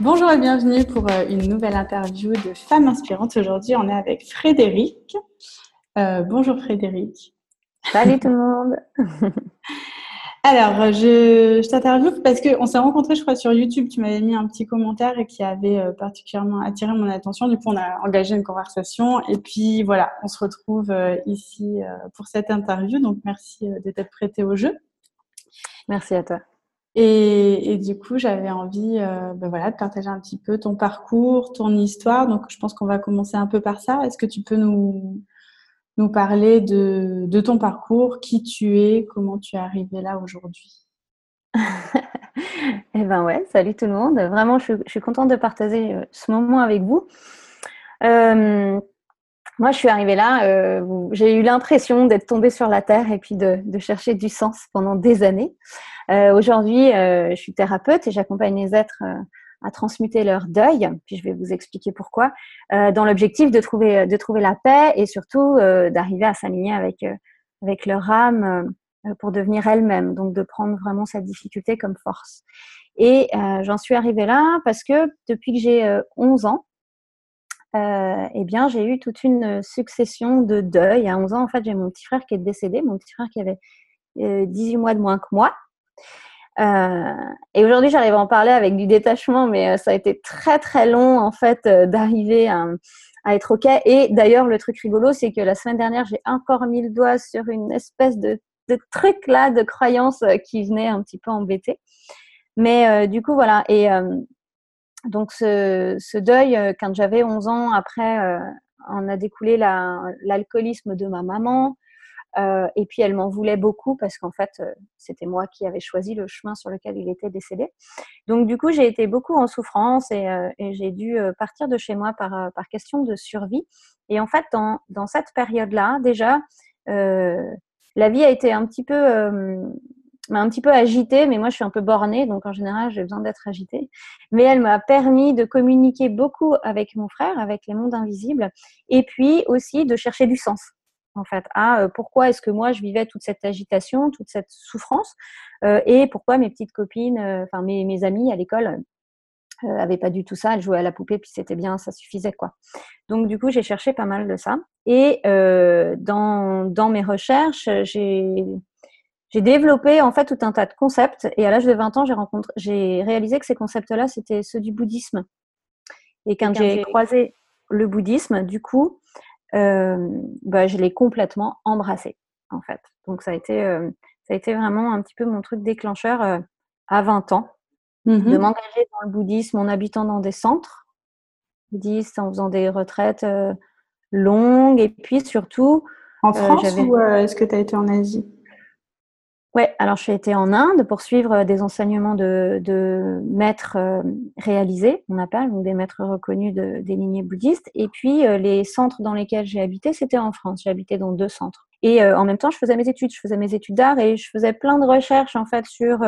Bonjour et bienvenue pour euh, une nouvelle interview de Femmes Inspirantes. Aujourd'hui, on est avec Frédéric. Euh, bonjour Frédéric. Salut tout le monde. Alors, je, je t'interviewe parce qu'on s'est rencontrés, je crois, sur YouTube. Tu m'avais mis un petit commentaire et qui avait euh, particulièrement attiré mon attention. Du coup, on a engagé une conversation. Et puis, voilà, on se retrouve euh, ici euh, pour cette interview. Donc, merci de t'être prêté au jeu. Merci à toi. Et, du coup, j'avais envie ben voilà, de partager un petit peu ton parcours, ton histoire. Donc, je pense qu'on va commencer un peu par ça. Est-ce que tu peux nous, nous parler de, de, ton parcours, qui tu es, comment tu es arrivé là aujourd'hui? eh ben ouais, salut tout le monde. Vraiment, je, suis contente de partager euh, ce moment avec vous. Euh, moi, je suis arrivée là, euh, j'ai eu l'impression d'être tombée sur la terre et puis de chercher du sens pendant des années. Euh, aujourd'hui, euh, je suis thérapeute et j'accompagne les êtres à transmuter leur deuil, puis je vais vous expliquer pourquoi, euh, dans l'objectif de trouver, de trouver la paix et surtout euh, d'arriver à s'aligner avec, euh, avec leur âme euh, pour devenir elle-même, donc de prendre vraiment cette difficulté comme force. Et euh, j'en suis arrivée là parce que depuis que j'ai 11 ans, eh bien, j'ai eu toute une succession de deuils. À 11 ans, en fait, j'ai mon petit frère qui est décédé, mon petit frère qui avait 18 mois de moins que moi. Euh, et aujourd'hui, j'arrive à en parler avec du détachement, mais euh, ça a été très très long en fait euh, d'arriver à, être ok. Et d'ailleurs, le truc rigolo, c'est que la semaine dernière, j'ai encore mis le doigt sur une espèce de, truc là, de croyance qui venait un petit peu embêter. Mais du coup, voilà. Et donc, ce, deuil, quand j'avais 11 ans, après, on a découlé l'alcoolisme la, de ma maman. Euh, et puis elle m'en voulait beaucoup parce qu'en fait, euh, c'était moi qui avais choisi le chemin sur lequel il était décédé. Donc du coup, j'ai été beaucoup en souffrance et, euh, et j'ai dû partir de chez moi par, par question de survie. Et en fait, dans, dans cette période-là, déjà, la vie a été un petit peu un petit peu agitée, mais moi je suis un peu bornée, donc en général j'ai besoin d'être agitée. Mais elle m'a permis de communiquer beaucoup avec mon frère, avec les mondes invisibles, et puis aussi de chercher du sens en fait, à euh, pourquoi est-ce que moi je vivais toute cette agitation, toute cette souffrance, euh, et pourquoi mes petites copines, euh, enfin mes, mes amies à l'école avaient pas du tout ça, elles jouaient à la poupée puis c'était bien, ça suffisait quoi. Donc du coup j'ai cherché pas mal de ça, et dans, dans mes recherches j'ai j'ai développé en fait tout un tas de concepts, et à l'âge de 20 ans j'ai rencontré, j'ai réalisé que ces concepts-là c'était ceux du bouddhisme. Et quand j'ai croisé le bouddhisme, du coup, bah, je l'ai complètement embrassé en fait. Donc ça a été euh, ça a été vraiment un petit peu mon truc déclencheur euh, à 20 ans mmh de m'engager dans le bouddhisme en habitant dans des centres bouddhistes, en faisant des retraites euh, longues. Et puis surtout en France ou est-ce que tu as été en Asie? Ouais, alors j'ai été en Inde pour suivre des enseignements de, maîtres euh, réalisés, on appelle, donc des maîtres reconnus de, des lignées bouddhistes. Et puis euh, les centres dans lesquels j'ai habité, c'était en France. J'ai habité dans deux centres. Et euh, en même temps, je faisais mes études, je faisais mes études d'art et je faisais plein de recherches en fait sur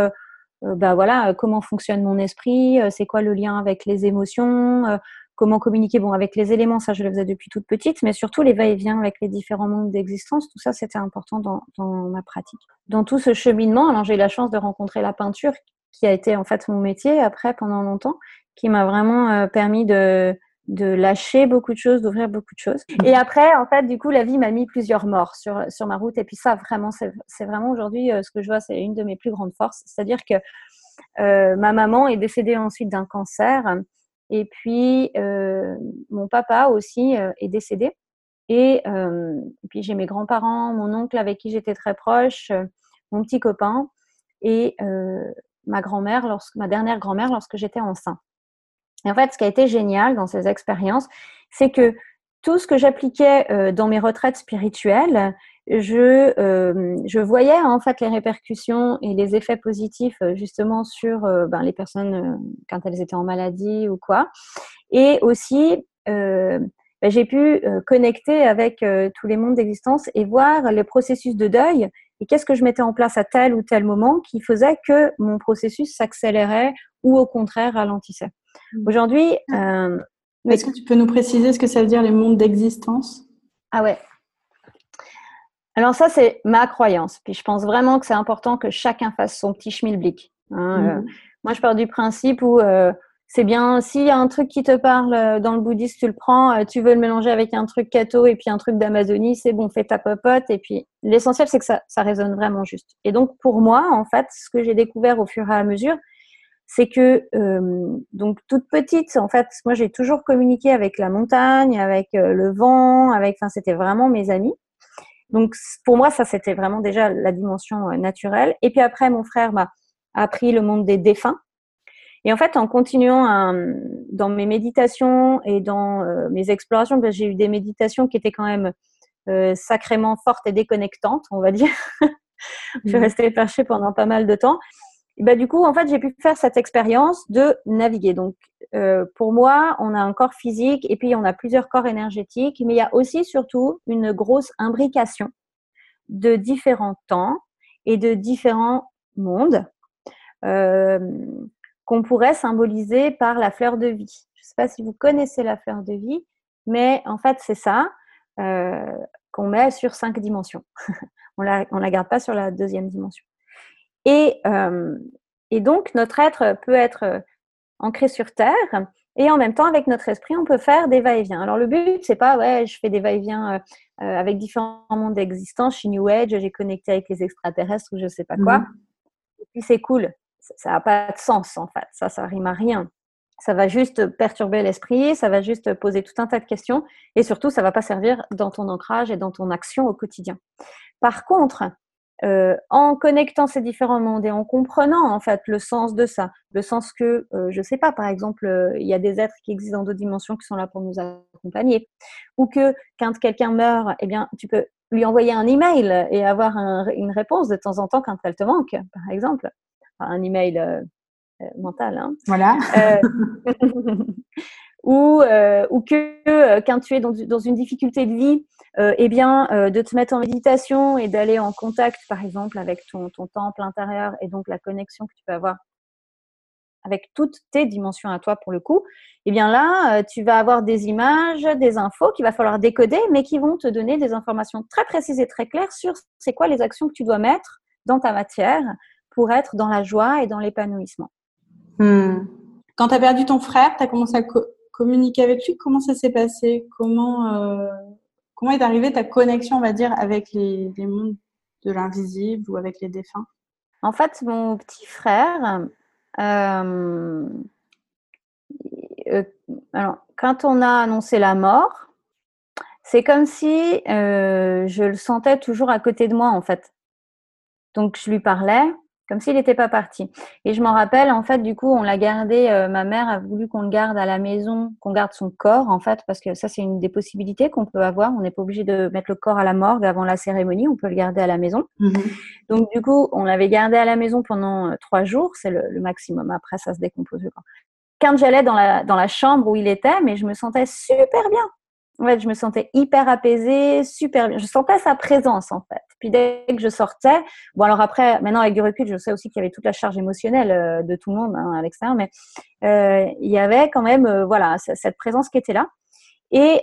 bah voilà comment fonctionne mon esprit, c'est quoi le lien avec les émotions, comment communiquer bon avec les éléments ça je le faisais depuis toute petite mais surtout les va-et-vient avec les différents mondes d'existence tout ça c'était important dans, ma pratique dans tout ce cheminement alors j'ai eu la chance de rencontrer la peinture qui a été en fait mon métier après pendant longtemps qui m'a vraiment euh, permis de lâcher beaucoup de choses, d'ouvrir beaucoup de choses. Et après, en fait, du coup, la vie m'a mis plusieurs morts sur, sur ma route. Et puis ça, vraiment, c'est vraiment aujourd'hui euh, ce que je vois, c'est une de mes plus grandes forces. C'est-à-dire que euh, ma maman est décédée ensuite d'un cancer. Et puis, euh, mon papa aussi euh, est décédé. Et, euh, et puis, j'ai mes grands-parents, mon oncle avec qui j'étais très proche, mon petit copain et ma grand-mère, ma dernière grand-mère lorsque j'étais enceinte. Et en fait, ce qui a été génial dans ces expériences, c'est que tout ce que j'appliquais dans mes retraites spirituelles, je, euh, je voyais en fait les répercussions et les effets positifs euh, justement sur euh, ben, les personnes quand elles étaient en maladie ou quoi. Et aussi, ben, j'ai pu connecter avec tous les mondes d'existence et voir les processus de deuil et qu'est-ce que je mettais en place à tel ou tel moment qui faisait que mon processus s'accélérait ou au contraire ralentissait. Mmh. Aujourd'hui, est-ce que tu peux nous préciser ce que ça veut dire les mondes d'existence? Ah ouais, alors ça, c'est ma croyance. Puis je pense vraiment que c'est important que chacun fasse son petit schmilblick. Hein. Mmh. Euh, moi, je pars du principe où euh, c'est bien, s'il y a un truc qui te parle euh, dans le bouddhisme, tu le prends, tu veux le mélanger avec un truc catho et puis un truc d'Amazonie, c'est bon, fais ta popote. Et puis, l'essentiel, c'est que ça, ça résonne vraiment juste. Et donc, pour moi, en fait, ce que j'ai découvert au fur et à mesure, c'est que, euh, donc, toute petite, en fait, moi, j'ai toujours communiqué avec la montagne, avec le vent, avec, enfin, c'était vraiment mes amis. Donc, pour moi, ça, c'était vraiment déjà la dimension naturelle. Et puis après, mon frère m'a appris le monde des défunts. Et en fait, en continuant dans mes méditations et dans euh, mes explorations, j'ai eu des méditations qui étaient quand même euh, sacrément fortes et déconnectantes, on va dire. je suis mmh. restée perchée pendant pas mal de temps. Bah, du coup, en fait, j'ai pu faire cette expérience de naviguer. Donc, euh, pour moi, on a un corps physique et puis on a plusieurs corps énergétiques, mais il y a aussi surtout une grosse imbrication de différents temps et de différents mondes. Euh, qu'on pourrait symboliser par la fleur de vie. Je ne sais pas si vous connaissez la fleur de vie, mais en fait, c'est ça euh, qu'on met sur cinq dimensions. on ne la, la garde pas sur la deuxième dimension. Et, euh, et donc, notre être peut être euh, ancré sur Terre et en même temps, avec notre esprit, on peut faire des va-et-vient. Alors, le but, c'est pas, ouais, je fais des va-et-vient avec différents mondes d'existence. Je suis New Age, j'ai connecté avec les extraterrestres ou je sais pas quoi. Mmh. Et puis, c'est cool ça n'a pas de sens en fait. Ça, ça rime à rien. Ça va juste perturber l'esprit, ça va juste poser tout un tas de questions et surtout, ça va pas servir dans ton ancrage et dans ton action au quotidien. Par contre, euh, en connectant ces différents mondes et en comprenant en fait le sens de ça, le sens que, euh, je sais pas, par exemple, euh, il y a des êtres qui existent dans d'autres dimensions qui sont là pour nous accompagner, ou que quand quelqu'un meurt, eh bien, tu peux lui envoyer un email et avoir une réponse de temps en temps quand elle te manque, par exemple un email mental. Hein. Voilà. Euh, ou, ou que quand tu es dans, une difficulté de vie, eh bien, de te mettre en méditation et d'aller en contact, par exemple, avec ton, ton temple intérieur et donc la connexion que tu peux avoir avec toutes tes dimensions à toi pour le coup, eh bien là, tu vas avoir des images, des infos qu'il va falloir décoder, mais qui vont te donner des informations très précises et très claires sur c'est quoi les actions que tu dois mettre dans ta matière pour être dans la joie et dans l'épanouissement. Hmm. Quand tu as perdu ton frère, tu as commencé à communiquer avec lui. Comment ça s'est passé? Comment, euh, comment est arrivée ta connexion, on va dire, avec les, mondes de l'invisible ou avec les défunts? En fait, mon petit frère, euh, euh, alors, quand on a annoncé la mort, c'est comme si je le sentais toujours à côté de moi, en fait. Donc, je lui parlais, comme s'il n'était pas parti. Et je m'en rappelle, en fait, du coup, on l'a gardé, euh, ma mère a voulu qu'on le garde à la maison, qu'on garde son corps, en fait, parce que ça, c'est une des possibilités qu'on peut avoir. On n'est pas obligé de mettre le corps à la morgue avant la cérémonie, on peut le garder à la maison. Mm-hmm. Donc, du coup, on l'avait gardé à la maison pendant euh, trois jours, c'est le, le, maximum. Après, ça se décompose le corps. Quand j'allais dans la, dans la chambre où il était, mais je me sentais super bien. En je me sentais hyper apaisée, super bien. Je sentais sa présence, en fait. Puis dès que je sortais, bon alors après, maintenant avec du recul, je sais aussi qu'il y avait toute la charge émotionnelle euh, de tout le monde hein, à l'extérieur, mais euh, il y avait quand même, euh, voilà, cette présence qui était là. Et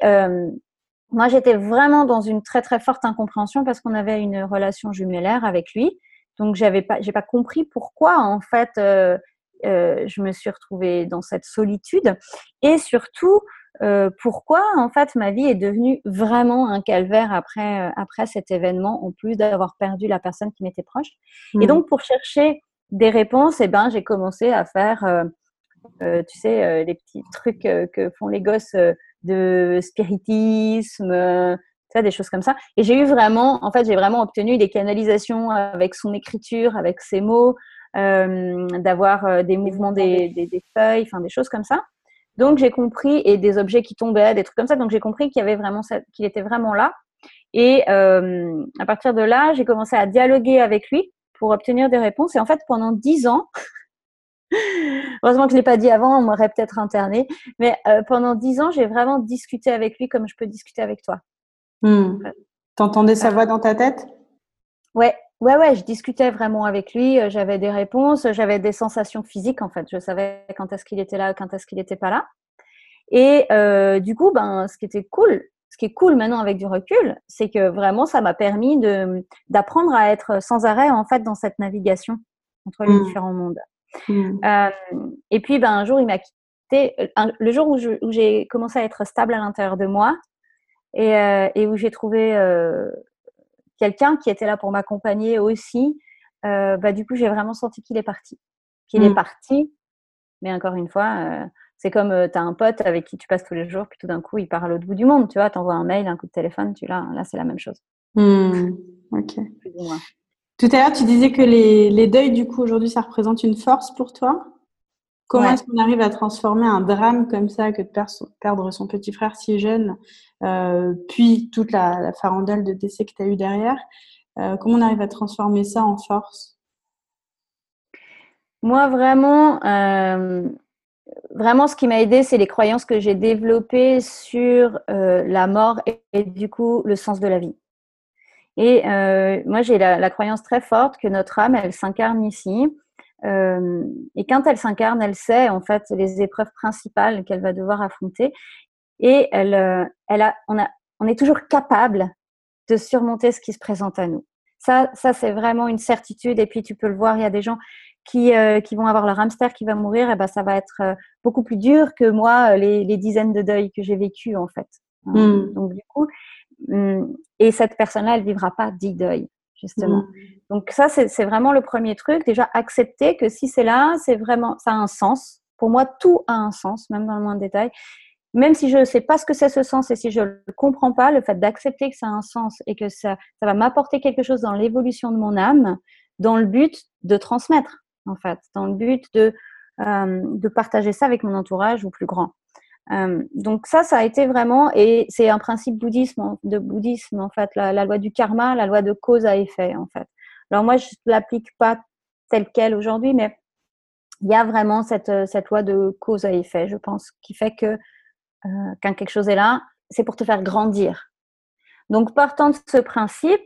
moi, j'étais vraiment dans une très très forte incompréhension parce qu'on avait une relation jumellaire avec lui. Donc, j'avais pas, pas compris pourquoi en fait je me suis retrouvée dans cette solitude. Et surtout, euh, pourquoi en fait ma vie est devenue vraiment un calvaire après, euh, après cet événement, en plus d'avoir perdu la personne qui m'était proche? Et mmh. donc pour chercher des réponses, eh ben, j'ai commencé à faire, euh, tu sais, les petits trucs que font les gosses de spiritisme, tu des choses comme ça. Et j'ai eu vraiment, en fait, j'ai vraiment obtenu des canalisations avec son écriture, avec ses mots, d'avoir des mouvements des, des, des feuilles, enfin des choses comme ça. Donc j'ai compris et des objets qui tombaient, des trucs comme ça. Donc j'ai compris qu'il y avait vraiment qu'il était vraiment là. Et euh, à partir de là, j'ai commencé à dialoguer avec lui pour obtenir des réponses. Et en fait, pendant dix ans, heureusement que je l'ai pas dit avant, on m'aurait peut-être interné. Mais euh, pendant dix ans, j'ai vraiment discuté avec lui comme je peux discuter avec toi. Hmm. T'entendais sa voix dans ta tête? Ouais, Ouais, ouais, je discutais vraiment avec lui, euh, j'avais des réponses, j'avais des sensations physiques en fait. Je savais quand est-ce qu'il était là, quand est-ce qu'il n'était pas là. Et euh, du coup, ben, ce qui était cool, ce qui est cool maintenant avec du recul, c'est que vraiment ça m'a permis de d'apprendre à être sans arrêt en fait dans cette navigation entre les mmh. différents mondes. Mmh. Euh, et puis, ben, un jour, il m'a accepté, le jour où j'ai commencé à être stable à l'intérieur de moi et, euh, et où j'ai trouvé quelqu'un qui était là pour m'accompagner aussi, euh, bah, du coup, j'ai vraiment senti qu'il est parti. Qu'il est mmh. parti, mais encore une fois, c'est comme tu as un pote avec qui tu passes tous les jours, puis tout d'un coup, il part à l'autre bout du monde, tu vois, tu envoies un mail, un coup de téléphone, tu là, là c'est la même chose. Mmh. Ok. Tout à l'heure, tu disais que les, les deuils, du coup, aujourd'hui, ça représente une force pour toi? Comment est-ce qu'on arrive à transformer un drame comme ça, que de perdre son petit frère si jeune, euh, puis toute la, la, farandole de décès que tu as eu derrière euh, Comment on arrive à transformer ça en force? Moi, vraiment, euh, vraiment, ce qui m'a aidé, c'est les croyances que j'ai développées sur la mort et, du coup le sens de la vie. Et moi, j'ai la, la, croyance très forte que notre âme, elle s'incarne ici euh, et quand elle s'incarne, elle sait en fait les épreuves principales qu'elle va devoir affronter. Et elle, euh, elle a, on, a, on est toujours capable de surmonter ce qui se présente à nous. Ça, ça c'est vraiment une certitude. Et puis tu peux le voir, il y a des gens qui, euh, qui vont avoir leur hamster qui va mourir. Et ben ça va être beaucoup plus dur que moi les, les dizaines de deuils que j'ai vécu en fait. Mmh. Donc du coup, mmh, et cette personne-là, elle vivra pas dix deuils justement. Mmh. Donc ça, c'est vraiment le premier truc. Déjà, accepter que si c'est là, c'est vraiment, ça a un sens. Pour moi, tout a un sens, même dans le moindre détail. Même si je ne sais pas ce que c'est ce sens et si je ne le comprends pas, le fait d'accepter que ça a un sens et que ça, ça va m'apporter quelque chose dans l'évolution de mon âme, dans le but de transmettre, en fait, dans le but de, euh, de partager ça avec mon entourage ou plus grand. Euh, donc ça, ça a été vraiment, et c'est un principe bouddhisme, de bouddhisme en fait, la, loi du karma, la loi de cause à effet en fait. Alors moi, je ne l'applique pas telle qu'elle aujourd'hui, mais il y a vraiment cette, cette loi de cause à effet, je pense, qui fait que euh, quand quelque chose est là, c'est pour te faire grandir. Donc partant de ce principe,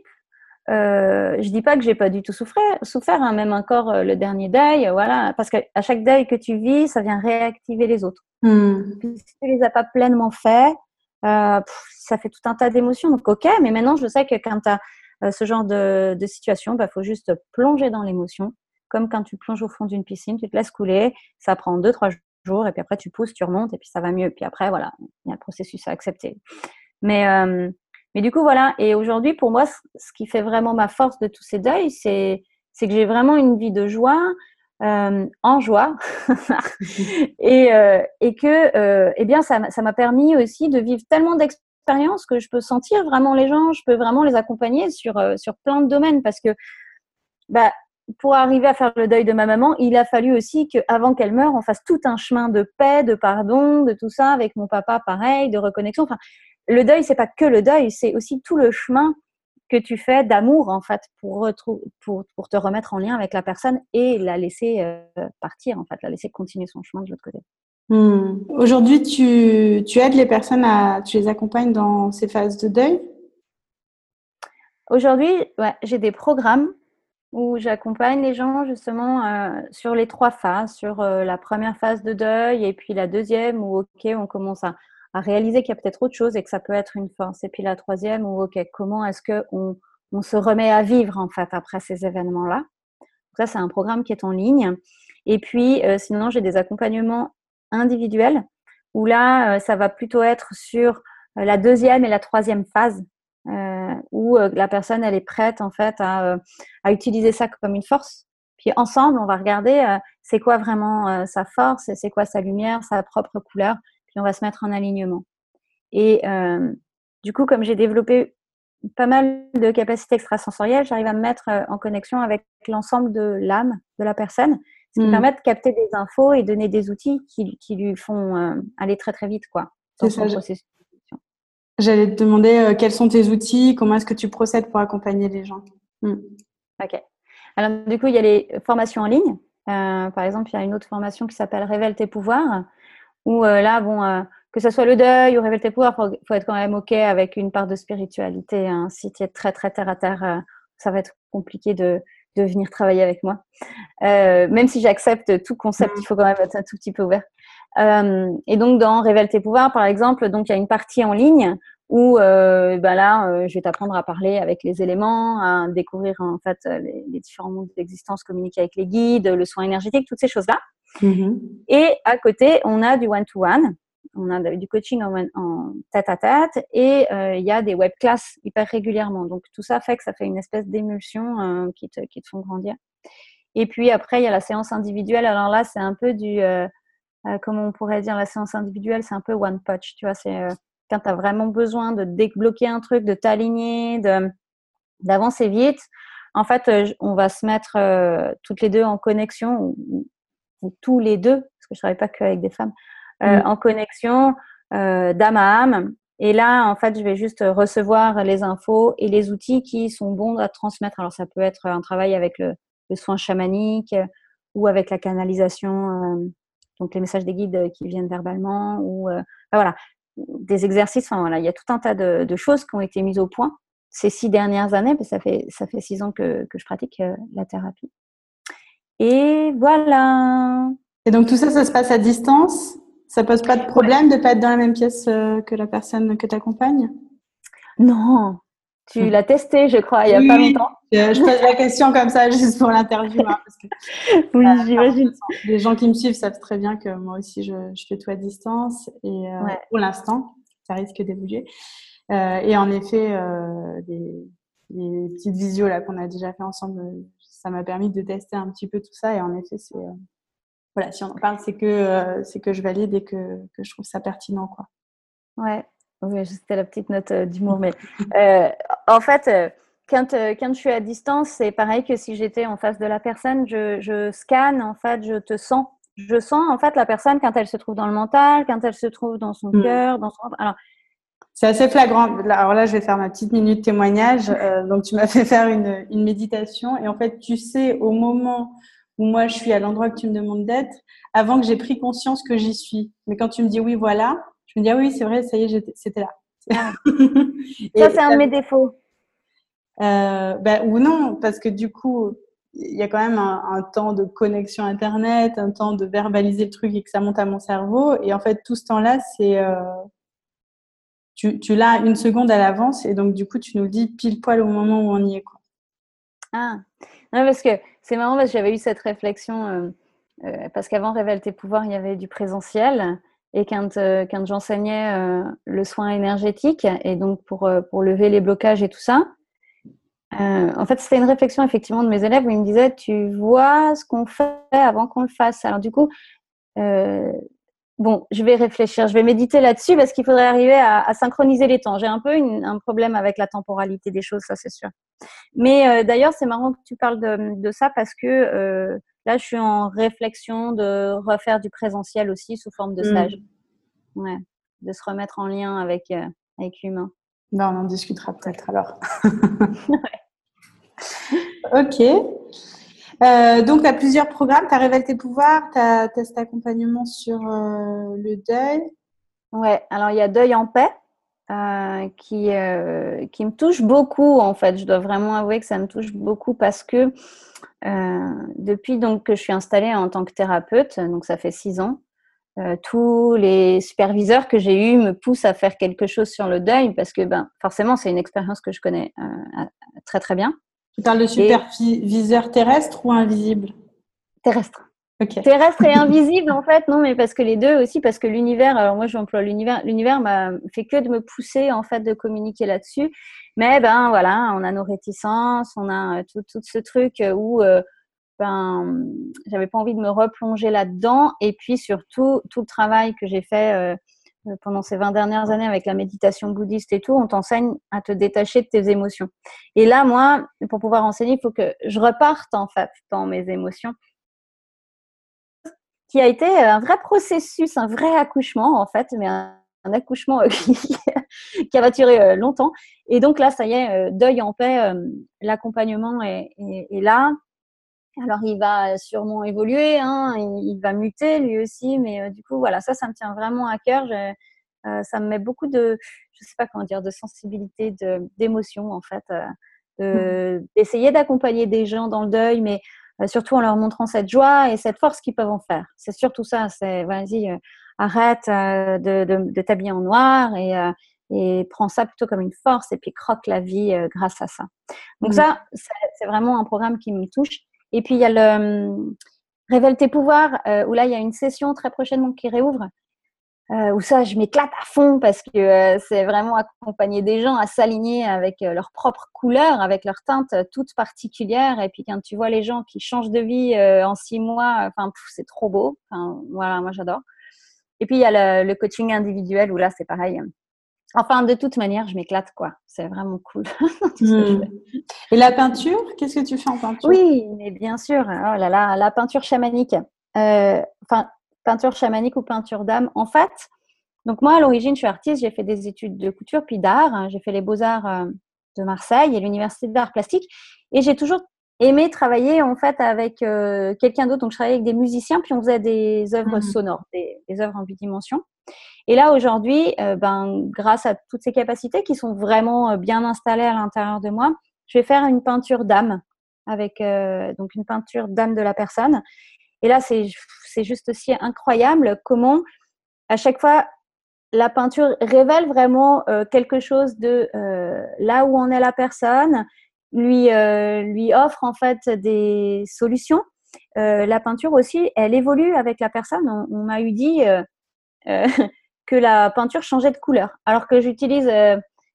euh, je dis pas que j'ai pas du tout souffert, souffert hein, même encore euh, le dernier deuil, voilà, parce qu'à chaque deuil que tu vis, ça vient réactiver les autres. Hmm. si tu les as pas pleinement fait, euh, ça fait tout un tas d'émotions. Donc ok, mais maintenant je sais que quand tu as euh, ce genre de, situation, il bah, faut juste plonger dans l'émotion, comme quand tu plonges au fond d'une piscine, tu te laisses couler, ça prend deux trois jours et puis après tu pousses, tu remontes et puis ça va mieux. Puis après voilà, il y a le processus à accepter. Mais euh, mais du coup, voilà. Et aujourd'hui, pour moi, ce qui fait vraiment ma force de tous ces deuils, c'est, c'est que j'ai vraiment une vie de joie, euh, en joie. et, euh, et que, euh, eh bien, ça, ça m'a permis aussi de vivre tellement d'expériences que je peux sentir vraiment les gens, je peux vraiment les accompagner sur, sur plein de domaines parce que, bah, pour arriver à faire le deuil de ma maman, il a fallu aussi qu'avant qu'elle meure, on fasse tout un chemin de paix, de pardon, de tout ça, avec mon papa pareil, de reconnexion. Enfin, le deuil, c'est pas que le deuil, c'est aussi tout le chemin que tu fais d'amour en fait pour, pour, pour te remettre en lien avec la personne et la laisser euh, partir en fait, la laisser continuer son chemin de l'autre côté. Hmm. Aujourd'hui, tu, tu, aides les personnes à, tu les accompagnes dans ces phases de deuil? Aujourd'hui, ouais, j'ai des programmes où j'accompagne les gens justement euh, sur les trois phases, sur euh, la première phase de deuil et puis la deuxième où ok, on commence à à réaliser qu'il y a peut-être autre chose et que ça peut être une force. Et puis la troisième, ou ok, comment est-ce que on, on, se remet à vivre en fait après ces événements-là? Ça, c'est un programme qui est en ligne. Et puis, euh, sinon, j'ai des accompagnements individuels où là, euh, ça va plutôt être sur euh, la deuxième et la troisième phase, où la personne, elle est prête en fait à, à utiliser ça comme une force. Puis ensemble, on va regarder c'est quoi vraiment sa force, c'est quoi sa lumière, sa propre couleur, puis on va se mettre en alignement. Et euh, du coup, comme j'ai développé pas mal de capacités extrasensorielles, j'arrive à me mettre euh, en connexion avec l'ensemble de l'âme de la personne, ce qui mmh. permet de capter des infos et donner des outils qui, qui lui font euh, aller très très vite, quoi. J'allais te demander quels sont tes outils, comment est-ce que tu procèdes pour accompagner les gens? Mmh. Ok. Alors du coup, il y a les formations en ligne. par exemple, il y a une autre formation qui s'appelle Révèle tes pouvoirs, où euh, là, bon, euh, que ce soit le deuil ou révéler tes pouvoirs, il faut, être quand même OK avec une part de spiritualité. Hein. Si tu es très, très terre à terre, euh, ça va être compliqué de, de venir travailler avec moi. même si j'accepte tout concept, il faut quand même être un tout petit peu ouvert. et donc, dans Révèle tes pouvoirs, par exemple, donc il y a une partie en ligne où ben là, je vais t'apprendre à parler avec les éléments, à découvrir en fait les, les différents mondes d'existence, communiquer avec les guides, le soin énergétique, toutes ces choses-là. Mm-hmm. Et à côté, on a du one-to-one. On a du coaching en, tête à tête et euh, il y a des web classes hyper régulièrement. Donc tout ça fait que ça fait une espèce d'émulsion euh, qui, te, qui te font grandir. Et puis après, il y a la séance individuelle. Alors là, c'est un peu du, euh, comment on pourrait dire, la séance individuelle, c'est un peu one touch. Tu vois, c'est quand tu as vraiment besoin de débloquer un truc, de t'aligner, d'avancer vite. En fait, on va se mettre toutes les deux en connexion, tous les deux, parce que je travaille pas qu'avec des femmes, euh, mm. en connexion euh, d'âme à âme. Et là, en fait, je vais juste recevoir les infos et les outils qui sont bons à transmettre. Alors, ça peut être un travail avec le, soin chamanique ou avec la canalisation, euh, donc les messages des guides qui viennent verbalement, ou voilà, des exercices. Enfin, voilà, il y a tout un tas de, choses qui ont été mises au point ces six dernières années, parce que ça fait, ça fait six ans que, que je pratique la thérapie. Et voilà. Et donc tout ça, ça se passe à distance? Ça pose pas de problème de de pas être dans la même pièce euh, que la personne que tu accompagnes Non. Tu hmm. l'as testé, je crois, il y a pas longtemps. Je pose la question comme ça juste pour l'interview. Hein, oui, j'imagine. Les gens qui me suivent savent très bien que moi aussi, je, fais tout à distance. Et euh, pour l'instant, ça risque d'évoluer. Euh, et en effet, les, les, petites visios là qu'on a déjà fait ensemble, ça m'a permis de tester un petit peu tout ça. Et en effet, c'est euh, voilà, si on en parle, c'est que euh, c'est que je valide et que, que, je trouve ça pertinent, quoi. Ouais, oui, c'était la petite note euh, d'humour, mais en fait. Quand, quand, je suis à distance, c'est pareil que si j'étais en face de la personne, je, je, scanne, en fait, je te sens. Je sens, en fait, la personne quand elle se trouve dans le mental, quand elle se trouve dans son mmh. cœur, dans son... Alors, c'est assez flagrant. Alors là, je vais faire ma petite minute témoignage. Euh, donc, tu m'as fait faire une, une, méditation. Et en fait, tu sais, au moment où moi, je suis à l'endroit que tu me demandes d'être, avant que j'ai pris conscience que j'y suis. Mais quand tu me dis oui, voilà, je me dis ah oui, c'est vrai, ça y est, c'était là. Ah. ça, c'est un de mes défauts. Euh, ben, ou non, parce que du coup, il y a quand même un, un, temps de connexion Internet, un temps de verbaliser le truc et que ça monte à mon cerveau. Et en fait, tout ce temps-là, c'est... Euh, tu, l'as une seconde à l'avance et donc du coup tu nous dis pile poil au moment où on y est. Ah, non, parce que c'est marrant parce que j'avais eu cette réflexion euh, euh, parce qu'avant Révèle tes pouvoirs, il y avait du présentiel et quand, euh, quand j'enseignais le soin énergétique et donc pour, pour lever les blocages et tout ça, en fait c'était une réflexion effectivement de mes élèves où ils me disaient tu vois ce qu'on fait avant qu'on le fasse? Alors du coup, bon, je vais réfléchir, je vais méditer là-dessus parce qu'il faudrait arriver à, synchroniser les temps. J'ai un peu un problème avec la temporalité des choses, ça c'est sûr. Mais euh, d'ailleurs, c'est marrant que tu parles de, ça parce que euh, là, je suis en réflexion de refaire du présentiel aussi sous forme de stage. Mm. Ouais, de se remettre en lien avec, euh, avec l'humain. Ben, on en discutera peut-être alors. ok. Euh, donc, tu as plusieurs programmes. Tu as Révèle tes pouvoirs, tu as, cet accompagnement sur euh, le deuil. Ouais, alors il y a Deuil en paix euh, qui, qui me touche beaucoup en fait. Je dois vraiment avouer que ça me touche beaucoup parce que depuis donc, que je suis installée en tant que thérapeute, donc ça fait six ans, tous les superviseurs que j'ai eus me poussent à faire quelque chose sur le deuil parce que ben, forcément c'est une expérience que je connais très très bien. Tu parles de superviseur terrestre ou invisible Terrestre. Terrestre et invisible, en fait, non, mais parce que les deux aussi, parce que l'univers, alors moi j'emploie l'univers, l'univers m'a fait que de me pousser, en fait, de communiquer là-dessus. Mais ben voilà, on a nos réticences, on a euh, tout, tout ce truc où euh, ben, j'avais pas envie de me replonger là-dedans. Et puis surtout, tout le travail que j'ai fait euh, euh, pendant ces 20 dernières années avec la méditation bouddhiste et tout, on t'enseigne à te détacher de tes émotions. Et là, moi, pour pouvoir enseigner, il faut que je reparte en fait dans mes émotions qui a été un vrai processus, un vrai accouchement en fait, mais un, accouchement qui, qui, a duré euh, longtemps. Et donc là, ça y est, euh, deuil en paix, l'accompagnement est, là. Alors, il va sûrement évoluer, hein, il, va muter lui aussi, mais euh, du coup, voilà, ça, ça me tient vraiment à cœur. Euh, ça me met beaucoup de, je sais pas comment dire, de sensibilité, d'émotion en fait, euh, mmh. d'essayer d'accompagner des gens dans le deuil, mais surtout en leur montrant cette joie et cette force qu'ils peuvent en faire. C'est surtout ça. C'est, vas-y, arrête de, de, t'habiller en noir et et prends ça plutôt comme une force et puis croque la vie grâce à ça. Donc mmh. ça, c'est vraiment un programme qui me touche. Et puis, il y a le, Révèle tes pouvoirs, où là, il y a une session très prochainement qui réouvre euh, où ça, je m'éclate à fond parce que euh, c'est vraiment accompagner des gens à s'aligner avec euh, leur propre couleur, avec leur teinte toute particulière. Et puis quand tu vois les gens qui changent de vie en six mois, enfin, c'est trop beau. Voilà, moi j'adore. Et puis il y a le, coaching individuel où là, c'est pareil. Enfin, de toute manière, je m'éclate, quoi. C'est vraiment cool. Hmm. Et la peinture, qu'est-ce que tu fais en peinture? Oui, mais bien sûr. Oh là là, la peinture chamanique. Enfin, peinture chamanique ou peinture d'âme. En fait, donc moi, à l'origine, je suis artiste, j'ai fait des études de couture puis d'art. J'ai fait les beaux-arts euh, de Marseille et l'université d'art plastique. Et j'ai toujours aimé travailler en fait avec euh, quelqu'un d'autre. Donc, je travaillais avec des musiciens, puis on faisait des œuvres mmh. sonores, des, œuvres en bidimension. Et là, aujourd'hui, euh, ben, grâce à toutes ces capacités qui sont vraiment bien installées à l'intérieur de moi, je vais faire une peinture d'âme avec donc une peinture d'âme de la personne. Et là, c'est juste aussi incroyable comment à chaque fois la peinture révèle vraiment euh, quelque chose de euh, là où en est la personne, lui, euh, lui offre en fait des solutions. la peinture aussi, elle évolue avec la personne. On, m'a eu dit que la peinture changeait de couleur, alors que j'utilise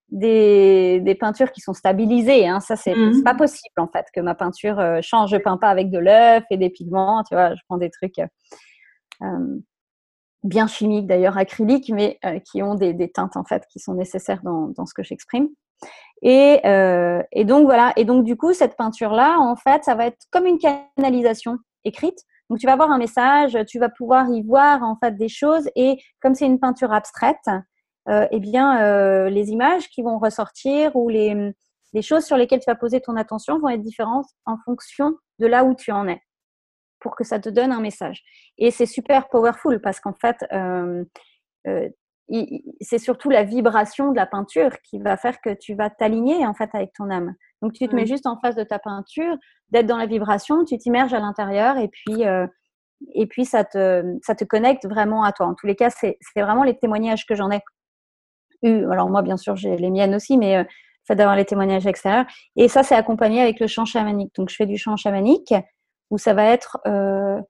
des, des, peintures qui sont stabilisées. Hein. Ça, c'est mmh. pas possible en fait que ma peinture change. Je peins pas avec de l'œuf et des pigments. Tu vois, je prends des trucs euh, bien chimiques d'ailleurs, acryliques, mais euh, qui ont des, teintes en fait qui sont nécessaires dans, ce que j'exprime. Euh, et, donc voilà, et donc du coup, cette peinture-là, en fait, ça va être comme une canalisation écrite. Donc tu vas avoir un message, tu vas pouvoir y voir en fait des choses, et comme c'est une peinture abstraite, eh bien les images qui vont ressortir ou les, choses sur lesquelles tu vas poser ton attention vont être différentes en fonction de là où tu en es pour que ça te donne un message. Et c'est super powerful parce qu'en fait, euh, euh, c'est surtout la vibration de la peinture qui va faire que tu vas t'aligner en fait avec ton âme. Donc tu te mets juste en face de ta peinture, d'être dans la vibration, tu t'immerges à l'intérieur et puis euh, et puis ça te ça te connecte vraiment à toi. En tous les cas, c'est vraiment les témoignages que j'en ai eu. Alors moi, bien sûr, j'ai les miennes aussi, mais le fait d'avoir les témoignages extérieurs. Et ça, c'est accompagné avec le chant chamanique. Donc je fais du chant chamanique où ça va être, euh,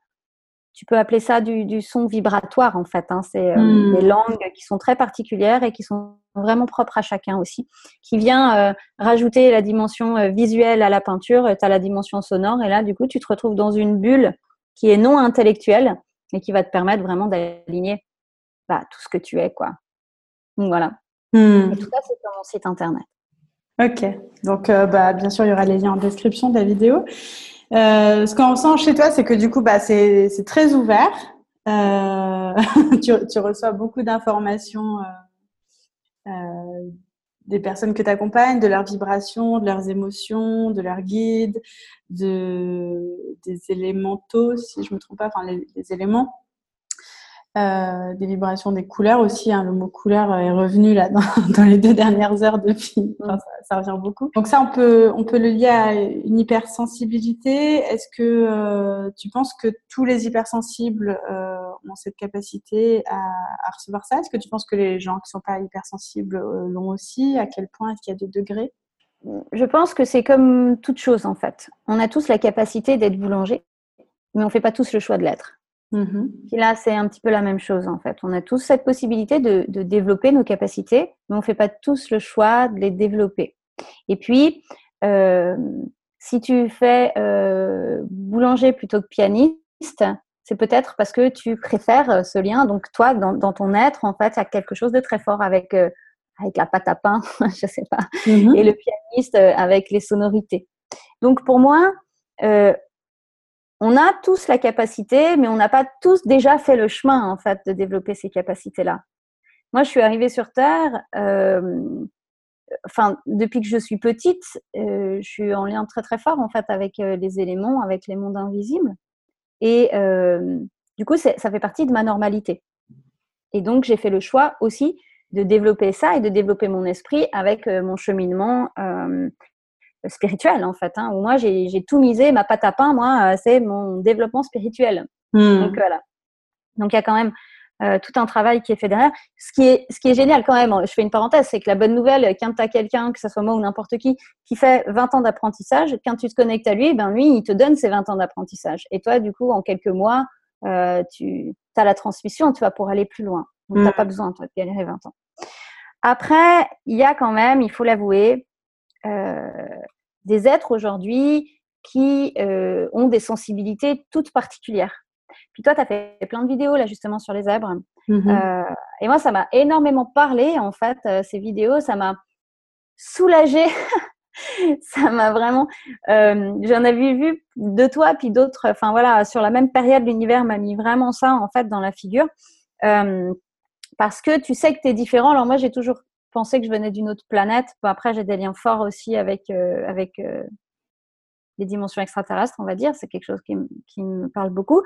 tu peux appeler ça du, son vibratoire en fait. Hein. C'est euh, hmm. des langues qui sont très particulières et qui sont vraiment propres à chacun aussi, qui vient euh, rajouter la dimension visuelle à la peinture, tu as la dimension sonore et là du coup tu te retrouves dans une bulle qui est non intellectuelle et qui va te permettre vraiment d'aligner bah, tout ce que tu es quoi. Donc voilà. Hmm. Et tout ça c'est sur mon site internet. Ok, donc bah, bien sûr il y aura les liens en description de la vidéo. Euh, ce qu'on sent chez toi, c'est que du coup, bah, c'est très ouvert. Euh, tu, tu, reçois beaucoup d'informations euh, euh des personnes que tu accompagnes, de leurs vibrations, de leurs émotions, de leurs guides, de, des élémentaux, si je me trompe pas, enfin les, les éléments. Euh, des vibrations des couleurs aussi. Hein, le mot couleur est revenu là dans, dans les deux dernières heures depuis. Enfin, ça, ça, revient beaucoup. Donc ça, on peut on peut le lier à une hypersensibilité. Est-ce que euh, tu penses que tous les hypersensibles euh, ont cette capacité à, à recevoir ça? Est-ce que tu penses que les gens qui sont pas hypersensibles l'ont aussi? À quel point Est-ce qu'il y a des degrés? Je pense que c'est comme toute chose en fait. On a tous la capacité d'être boulanger, mais on fait pas tous le choix de l'être. Mmh là, c'est un petit peu la même chose en fait. On a tous cette possibilité de, développer nos capacités, mais on ne fait pas tous le choix de les développer. Et puis, euh, si tu fais euh, boulanger plutôt que pianiste, c'est peut-être parce que tu préfères euh, ce lien. Donc toi, dans, ton être, en fait, il y a quelque chose de très fort avec avec la pâte à pain, je sais pas, mmh et le pianiste avec les sonorités. Donc pour moi, on a tous la capacité, mais on n'a pas tous déjà fait le chemin en fait de développer ces capacités-là. Moi, je suis arrivée sur Terre, euh, enfin depuis que je suis petite, euh, je suis en lien très très fort en fait avec euh, les éléments, avec les mondes invisibles, et du coup, ça fait partie de ma normalité. Et donc, j'ai fait le choix aussi de développer ça et de développer mon esprit avec mon cheminement spirituel en fait. Hein, où moi j'ai tout misé, ma pâte à pain, moi, euh, c'est mon développement spirituel. Hmm. Donc voilà. Donc il y a quand même euh, tout un travail qui est fait derrière. Ce qui est, ce qui est génial quand même, je fais une parenthèse, c'est que la bonne nouvelle, quand tu as quelqu'un, que ce soit moi ou n'importe qui, qui fait 20 ans d'apprentissage, quand tu te connectes à lui, ben lui, il te donne ses 20 ans d'apprentissage. Et toi, du coup, en quelques mois, euh, tu as la transmission, tu vas pour aller plus loin. Donc, tu n'as mm. pas besoin, toi, de galérer 20 ans. Après, il y a quand même, il faut l'avouer, euh, des êtres aujourd'hui qui euh, ont des sensibilités toutes particulières. Puis toi, tu as fait plein de vidéos là justement sur les zèbres. Mmh euh, et moi, ça m'a énormément parlé en fait, euh, ces vidéos. Ça m'a soulagée. ça m'a vraiment. J'en avais vu de toi, puis d'autres. Enfin voilà, sur la même période, l'univers m'a mis vraiment ça en fait dans la figure. parce que tu sais que tu es différent. Alors moi, j'ai toujours pensé que je venais d'une autre planète. après, j'ai des liens forts aussi avec, avec les dimensions extraterrestres, on va dire. C'est quelque chose qui, qui, me parle beaucoup.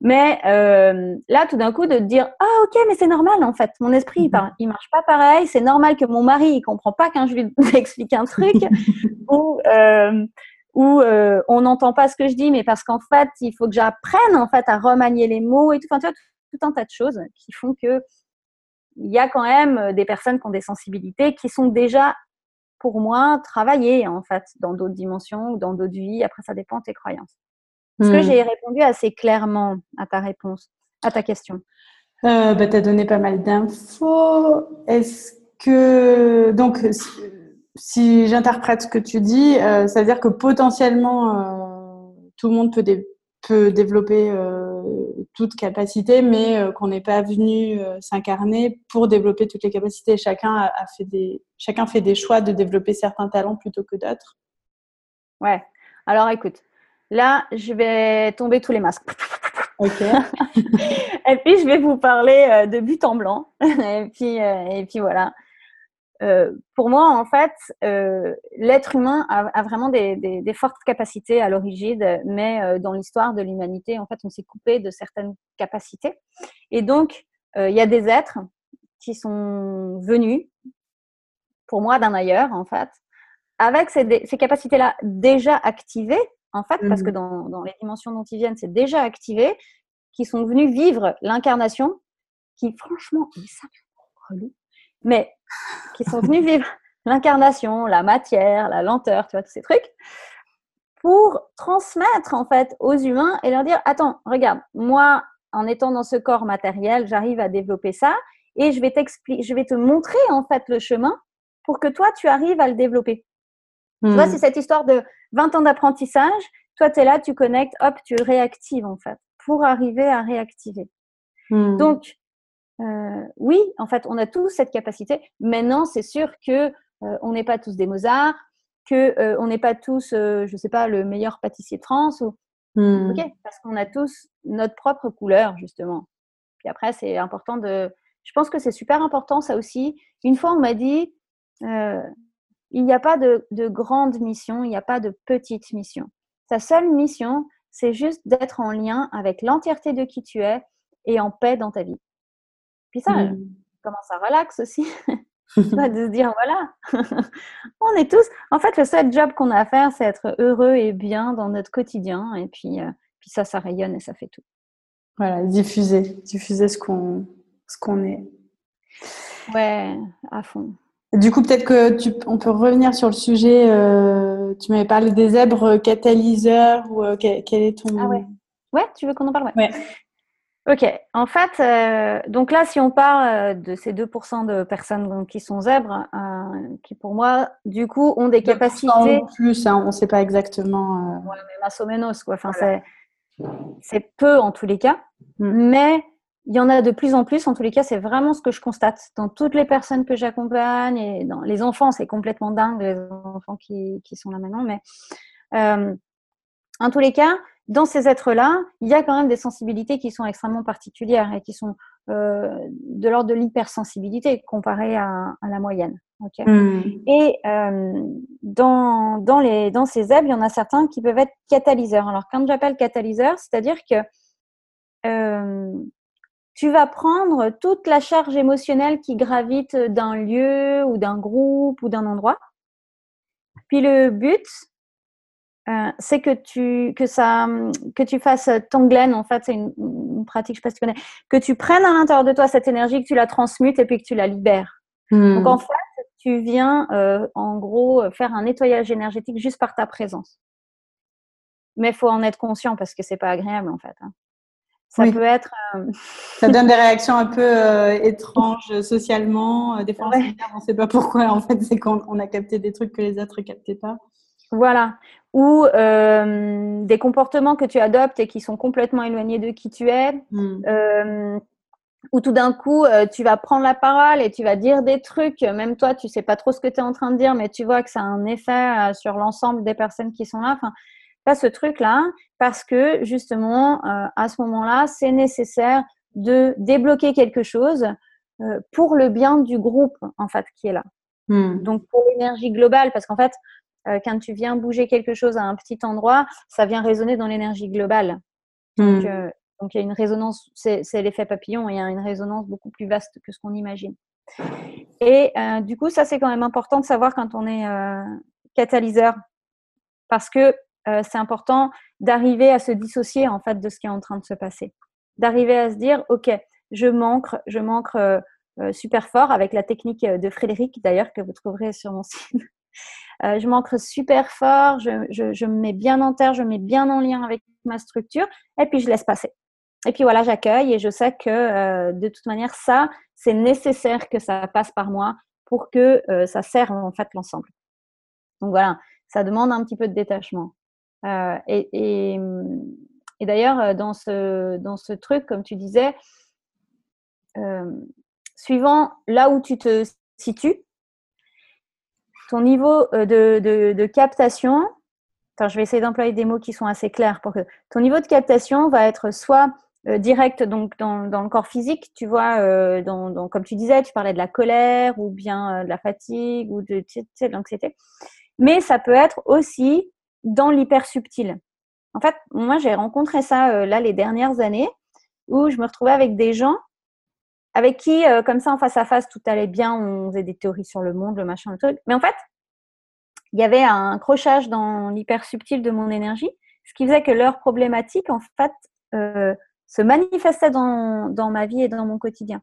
Mais euh, là, tout d'un coup, de dire ah ok, mais c'est normal en fait. Mon esprit, il, mhm. il marche pas pareil. C'est normal que mon mari, il comprend pas quand je lui explique un truc ou euh, euh, on n'entend pas ce que je dis, mais parce qu'en fait, il faut que j'apprenne en fait à remanier les mots et tout. Enfin, tu vois, tout, tout un tas de choses qui font que il y a quand même des personnes qui ont des sensibilités qui sont déjà pour moi travaillées en fait dans d'autres dimensions ou dans d'autres vies. Après, ça dépend de tes croyances. Est-ce que hmm. j'ai répondu assez clairement à ta réponse, à ta question? Euh, bah, Tu as donné pas mal d'infos. Est-ce que, donc, si, j'interprète ce que tu dis, euh, ça veut dire que potentiellement, euh, tout le monde peut, peut développer euh, toute capacité, mais qu'on n'est pas venu s'incarner pour développer toutes les capacités. Chacun, a, a, fait des, chacun fait des choix de développer certains talents plutôt que d'autres. Ouais. Alors écoute, Là, je vais tomber tous les masques. Ok. et puis, je vais vous parler euh, de but en blanc. et, puis, euh, et puis, voilà. Euh, pour moi, en fait, l'être humain a, vraiment des, fortes capacités à l'origine, mais dans l'histoire de l'humanité, en fait, on s'est coupé de certaines capacités. Et donc, il y a des êtres qui sont venus, pour moi, d'un ailleurs, en fait, avec ces, ces capacités-là déjà activées, en fait, parce que mmh. dans, les dimensions dont ils viennent, c'est déjà activé, qui sont venus vivre l'incarnation, qui franchement, mais qui sont venus vivre l'incarnation, la matière, la lenteur, tu vois, tous ces trucs, pour transmettre en fait aux humains et leur dire, attends, regarde, moi, en étant dans ce corps matériel, j'arrive à développer ça et je vais t'expliquer, je vais te montrer en fait le chemin pour que toi, tu arrives à le développer. Tu vois, mmh. c'est cette histoire de 20 ans d'apprentissage. Toi, tu es là, tu connectes, hop, tu réactives en fait, pour arriver à réactiver. Mmh. Donc, euh, oui, en fait, on a tous cette capacité. Maintenant, c'est sûr que euh, on n'est pas tous des Mozart, que euh, on n'est pas tous, je sais pas, le meilleur pâtissier de France. Ou... Mmh. Ok, parce qu'on a tous notre propre couleur justement. Puis après, c'est important de. Je pense que c'est super important ça aussi. Une fois, on m'a dit, il n'y a pas de, grande mission, il n'y a pas de petite mission. Ta seule mission, c'est juste d'être en lien avec l'entièreté de qui tu es et en paix dans ta vie. Puis ça, mmh. comment ça relaxe aussi? De se dire voilà, on est tous. En fait, le seul job qu'on a à faire, c'est être heureux et bien dans notre quotidien. Et puis, euh, puis ça, ça rayonne et ça fait tout. Voilà, diffuser, diffuser ce qu'on ce qu'on est. Ouais, à fond. Du coup, peut-être que tu, on peut revenir sur le sujet. Euh, tu m'avais parlé des zèbres catalyseurs ou euh, quel, est ton. Ah ouais. Ouais, tu veux qu'on en parle? Ouais. Ok. En fait, euh, donc là, si on parle de ces 2% de personnes qui sont zèbres, qui pour moi, du coup, ont des capacités. plus, hein, on ne sait pas exactement. Ouais, mais masso menos, quoi. Enfin, c'est peu en tous les cas. Mm. Mais il y en a de plus en plus. En tous les cas, c'est vraiment ce que je constate dans toutes les personnes que j'accompagne et dans les enfants. C'est complètement dingue les enfants qui, qui sont là maintenant. Mais euh, en tous les cas, dans ces êtres-là, il y a quand même des sensibilités qui sont extrêmement particulières et qui sont euh, de l'ordre de l'hypersensibilité comparée à, à, la moyenne. Hmm. Et euh, dans, dans, les, dans ces zèbres, il y en a certains qui peuvent être catalyseurs. Alors, quand j'appelle catalyseur, c'est-à-dire que euh, tu vas prendre toute la charge émotionnelle qui gravite d'un lieu ou d'un groupe ou d'un endroit. Puis le but, c'est que tu que ça que tu fasses en fait c'est une, pratique je sais pas si tu connais que tu prennes à l'intérieur de toi cette énergie que tu la transmutes et puis que tu la libères hmm. donc en fait tu viens en gros faire un nettoyage énergétique juste par ta présence mais il faut en être conscient parce que c'est pas agréable en fait. Hein. Ça peut être. Euh, ça donne des réactions un peu euh, étranges socialement. Euh, des fois, on ne sait pas pourquoi. En fait, c'est quand on a capté des trucs que les autres ne captaient pas. Voilà. Ou des comportements que tu adoptes et qui sont complètement éloignés de qui tu es. Hmm. ou tout d'un coup, tu vas prendre la parole et tu vas dire des trucs. Même toi, tu sais pas trop ce que tu es en train de dire, mais tu vois que ça a un effet sur l'ensemble des personnes qui sont là. Enfin, pas ce truc-là, parce que justement, euh, à ce moment-là, c'est nécessaire de débloquer quelque chose euh, pour le bien du groupe, en fait, qui est là. Hmm. Donc, pour l'énergie globale, parce qu'en fait, euh, quand tu viens bouger quelque chose à un petit endroit, ça vient résonner dans l'énergie globale. Donc, hmm. donc, il y a une résonance, c'est l'effet papillon, il y a une résonance beaucoup plus vaste que ce qu'on imagine. Et du coup, ça, c'est quand même important de savoir quand on est catalyseur. Parce que euh, c'est important d'arriver à se dissocier en fait de ce qui est en train de se passer. D'arriver à se dire, OK, je manque, je manque euh, euh, super fort avec la technique de Frédéric d'ailleurs que vous trouverez sur mon site. Je manque super fort, je, me mets bien en terre, je me mets bien en lien avec ma structure et puis je laisse passer. Et puis voilà, j'accueille et je sais que de toute manière, ça, c'est nécessaire que ça passe par moi pour que ça serve en fait l'ensemble. Donc voilà, ça demande un petit peu de détachement. Euh, et, et, d'ailleurs, euh, dans ce, dans ce truc, comme tu disais, euh, suivant là où tu te situes, ton niveau de, de, captation, je vais essayer d'employer des mots qui sont assez clairs pour que ton niveau de captation va être soit direct donc dans, le corps physique, tu vois, dans, comme tu disais, tu parlais de la colère ou bien de la fatigue ou de, de l'anxiété, mais ça peut être aussi dans l'hyper subtil. En fait, moi, j'ai rencontré ça euh, là les dernières années où je me retrouvais avec des gens avec qui, euh, comme ça, en face à face, tout allait bien, on faisait des théories sur le monde, le machin, le truc. Mais en fait, il y avait un crochage dans l'hyper subtil de mon énergie, ce qui faisait que leur problématique, en fait, euh, se manifestait dans, dans, ma vie et dans mon quotidien.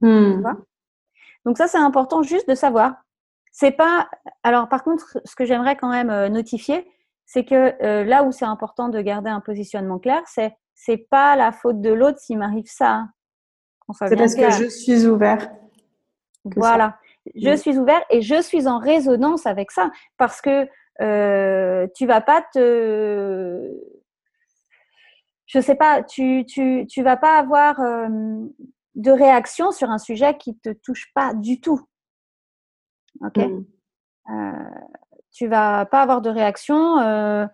Hmm. Donc ça, c'est important juste de savoir. C'est pas. Alors, par contre, ce que j'aimerais quand même notifier, c'est que euh, là où c'est important de garder un positionnement clair, c'est c'est pas la faute de l'autre s'il m'arrive ça. C'est parce que je suis ouvert. Voilà, je suis ouvert et je suis en résonance avec ça parce que euh, tu vas pas te, je sais pas, tu tu tu vas pas avoir euh, de réaction sur un sujet qui te touche pas du tout. Ok? Hmm. Euh, tu vas pas avoir de réaction. Euh,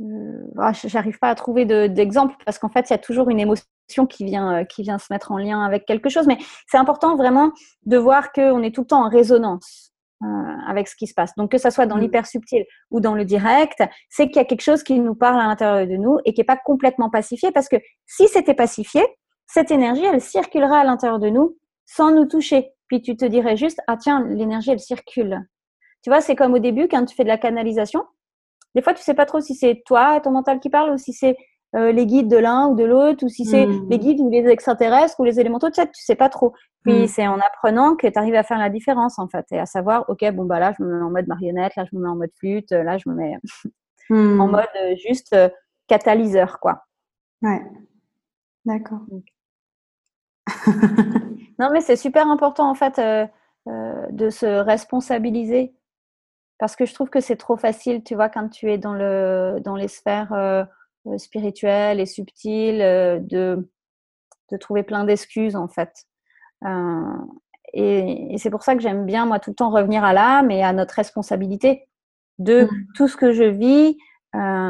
euh ah, J'arrive pas à trouver d'exemple parce qu'en fait, il y a toujours une émotion qui vient, euh, qui vient se mettre en lien avec quelque chose. Mais c'est important vraiment de voir qu'on est tout le temps en résonance euh, avec ce qui se passe. Donc, que ça soit dans mmh. l'hyper subtil ou dans le direct, c'est qu'il y a quelque chose qui nous parle à l'intérieur de nous et qui n'est pas complètement pacifié parce que si c'était pacifié, cette énergie, elle circulera à l'intérieur de nous sans nous toucher. Puis tu te dirais juste, ah tiens, l'énergie, elle circule. Tu vois, c'est comme au début, quand tu fais de la canalisation. Des fois, tu sais pas trop si c'est toi, ton mental qui parle, ou si c'est euh, les guides de l'un ou de l'autre, ou si c'est hmm. les guides ou les extraterrestres ou les élémentaux. Tu sais, tu sais pas trop. Puis hmm. c'est en apprenant que tu arrives à faire la différence, en fait, et à savoir, ok, bon, bah là, je me mets en mode marionnette, là, je me mets en mode flûte, là, je me mets hmm. en mode euh, juste euh, catalyseur, quoi. Ouais. D'accord. non, mais c'est super important, en fait, de se responsabiliser parce que je trouve que c'est trop facile, tu vois, quand tu es dans, le, dans les sphères euh, euh, spirituelles et subtiles, euh, de, de trouver plein d'excuses, en fait. et, c'est pour ça que j'aime bien, moi, tout le temps revenir à l'âme et à notre responsabilité de mmh. tout ce que je vis.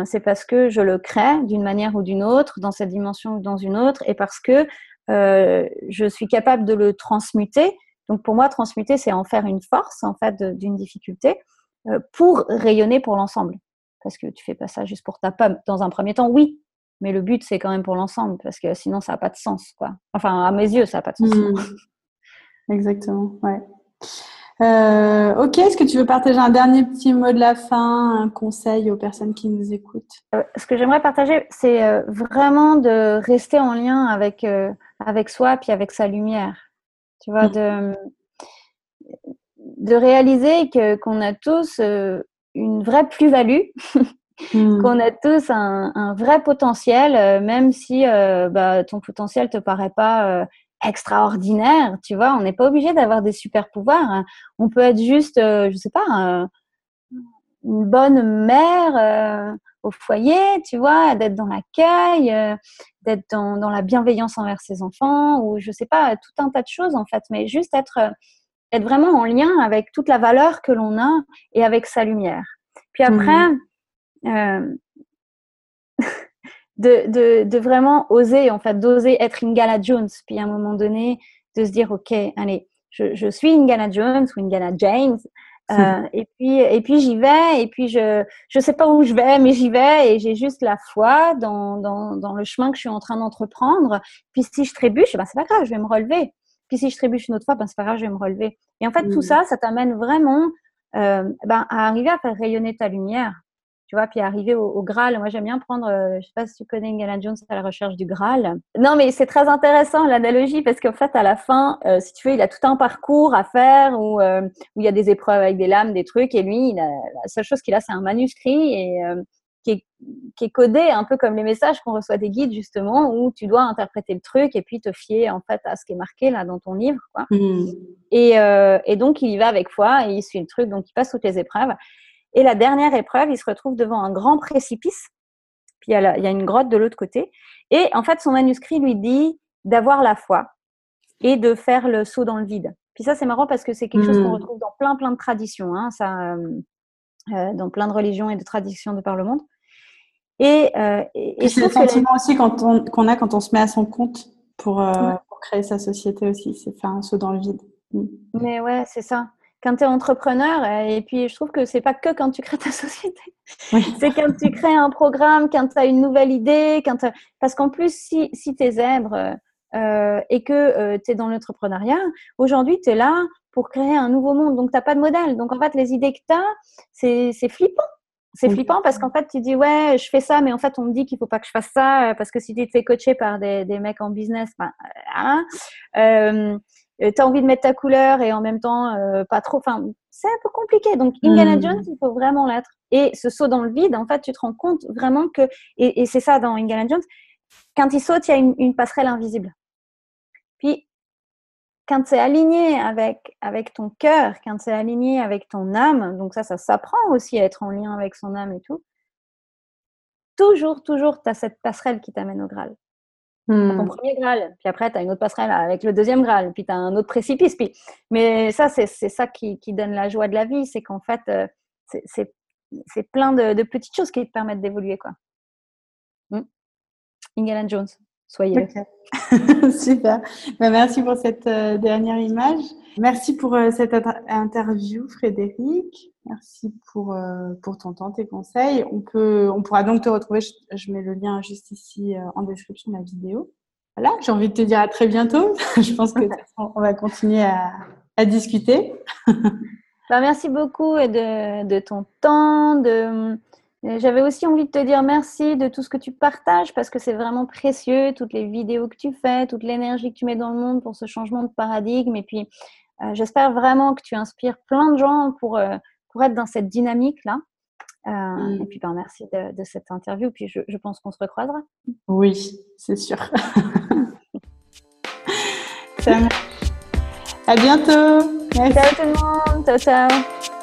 c'est parce que je le crée d'une manière ou d'une autre, dans cette dimension ou dans une autre, et parce que je suis capable de le transmuter. Donc pour moi, transmuter, c'est en faire une force, en fait, d'une difficulté. Euh, pour rayonner pour l'ensemble. Parce que tu fais pas ça juste pour ta pomme. Dans un premier temps, oui, mais le but, c'est quand même pour l'ensemble, parce que sinon, ça n'a pas de sens. Quoi. Enfin, à mes yeux, ça n'a pas de sens. Mmh. Exactement, ouais. Euh, ok, est-ce que tu veux partager un dernier petit mot de la fin, un conseil aux personnes qui nous écoutent? Euh, Ce que j'aimerais partager, c'est euh, vraiment de rester en lien avec, avec soi puis avec sa lumière. Tu vois, de, de réaliser que, qu'on a tous une vraie plus-value, hmm. qu'on a tous un, un vrai potentiel, même si bah, ton potentiel te paraît pas extraordinaire, tu vois. On n'est pas obligé d'avoir des super pouvoirs. Hein. On peut être juste, euh, je sais pas, une bonne mère euh, au foyer, tu vois, d'être dans l'accueil, euh, d'être dans, dans, la bienveillance envers ses enfants, ou je sais pas, tout un tas de choses en fait, mais juste être, être vraiment en lien avec toute la valeur que l'on a et avec sa lumière. Puis après, mmh. de, de, vraiment oser, en fait, d'oser être Ingala Jones. Puis à un moment donné, de se dire, OK, allez, je, je suis Ingala Jones ou Ingala James. Euh, et puis, et puis j'y vais, et puis je je sais pas où je vais, mais j'y vais, et j'ai juste la foi dans, dans, dans le chemin que je suis en train d'entreprendre. Puis si je trébuche, ben c'est pas grave, je vais me relever. Puis si je trébuche une autre fois, ben c'est pas grave, je vais me relever. Et en fait, tout ça, ça t'amène vraiment euh, ben, à arriver à faire rayonner ta lumière tu vois, puis arriver au, Graal. Moi, j'aime bien prendre, euh, je sais pas si tu connais Indiana Jones à la recherche du Graal. Non, mais c'est très intéressant l'analogie parce qu'en fait, à la fin, euh, si tu veux, il a tout un parcours à faire où, euh, où il y a des épreuves avec des lames, des trucs, et lui, il a, la seule chose qu'il a, c'est un manuscrit et qui est, qui, est, codé un peu comme les messages qu'on reçoit des guides justement, où tu dois interpréter le truc et puis te fier en fait à ce qui est marqué là dans ton livre, quoi. Mmh. Et, et donc, il y va avec foi et il suit le truc, donc il passe toutes les épreuves. Et la dernière épreuve, il se retrouve devant un grand précipice. Puis il y a, une grotte de l'autre côté. Et en fait, son manuscrit lui dit d'avoir la foi et de faire le saut dans le vide. Puis ça, c'est marrant parce que c'est quelque chose qu'on hmm. retrouve dans plein, plein de traditions, hein, ça, euh, euh, dans plein de religions et de traditions de par le monde. Et, euh, c'est le sentiment aussi qu'on a quand on se met à son compte pour, pour créer sa société aussi, c'est faire un saut dans le vide. Hmm. Mais ouais, c'est ça quand tu es entrepreneur, euh, et puis je trouve que c'est pas que quand tu crées ta société, c'est quand tu crées un programme, quand tu as une nouvelle idée, quand parce qu'en plus, si, si tu es zèbre euh, et que euh, tu es dans l'entrepreneuriat, aujourd'hui, tu es là pour créer un nouveau monde, donc tu n'as pas de modèle. Donc en fait, les idées que tu as, c'est flippant. C'est flippant parce qu'en fait, tu dis, ouais, je fais ça, mais en fait, on me dit qu'il faut pas que je fasse ça parce que si tu te fais coacher par des, des mecs en business, ben, hein, euh, tu as envie de mettre ta couleur et en même temps euh, pas trop. Enfin, c'est un peu compliqué. Donc, Indiana hmm. Jones, il faut vraiment l'être. Et ce saut dans le vide, en fait, tu te rends compte vraiment que, et, c'est ça dans Indiana Jones, quand il saute, il y a une, passerelle invisible. Puis, quand c'est aligné avec, avec ton cœur, quand c'est aligné avec ton âme, donc ça, ça s'apprend aussi à être en lien avec son âme et tout, toujours, toujours, tu as cette passerelle qui t'amène au Graal ton hmm. premier Graal, puis après, tu as une autre passerelle avec le deuxième Graal, puis tu as un autre précipice. Puis... Mais ça, c'est ça qui, qui, donne la joie de la vie, c'est qu'en fait, euh, c'est plein de, de, petites choses qui te permettent d'évoluer. quoi. Hmm. Indiana Jones, soyez Super. Ben, merci pour cette euh, dernière image. Merci pour euh, cette interview, Frédéric. Merci pour, euh, pour ton temps, tes conseils. On, peut, on pourra donc te retrouver. Je, mets le lien juste ici en description de la vidéo. Voilà, j'ai envie de te dire à très bientôt. je pense que on va continuer à, à discuter. Ben, merci beaucoup de, de ton temps, de, j'avais aussi envie de te dire merci de tout ce que tu partages parce que c'est vraiment précieux, toutes les vidéos que tu fais, toute l'énergie que tu mets dans le monde pour ce changement de paradigme. Et puis, euh, j'espère vraiment que tu inspires plein de gens pour, euh, pour être dans cette dynamique-là. Euh, mm. Et puis, ben, merci de, cette interview. Puis, je, je pense qu'on se recroisera. Oui, c'est sûr. à bientôt. Ciao tout le monde. Ciao, ciao.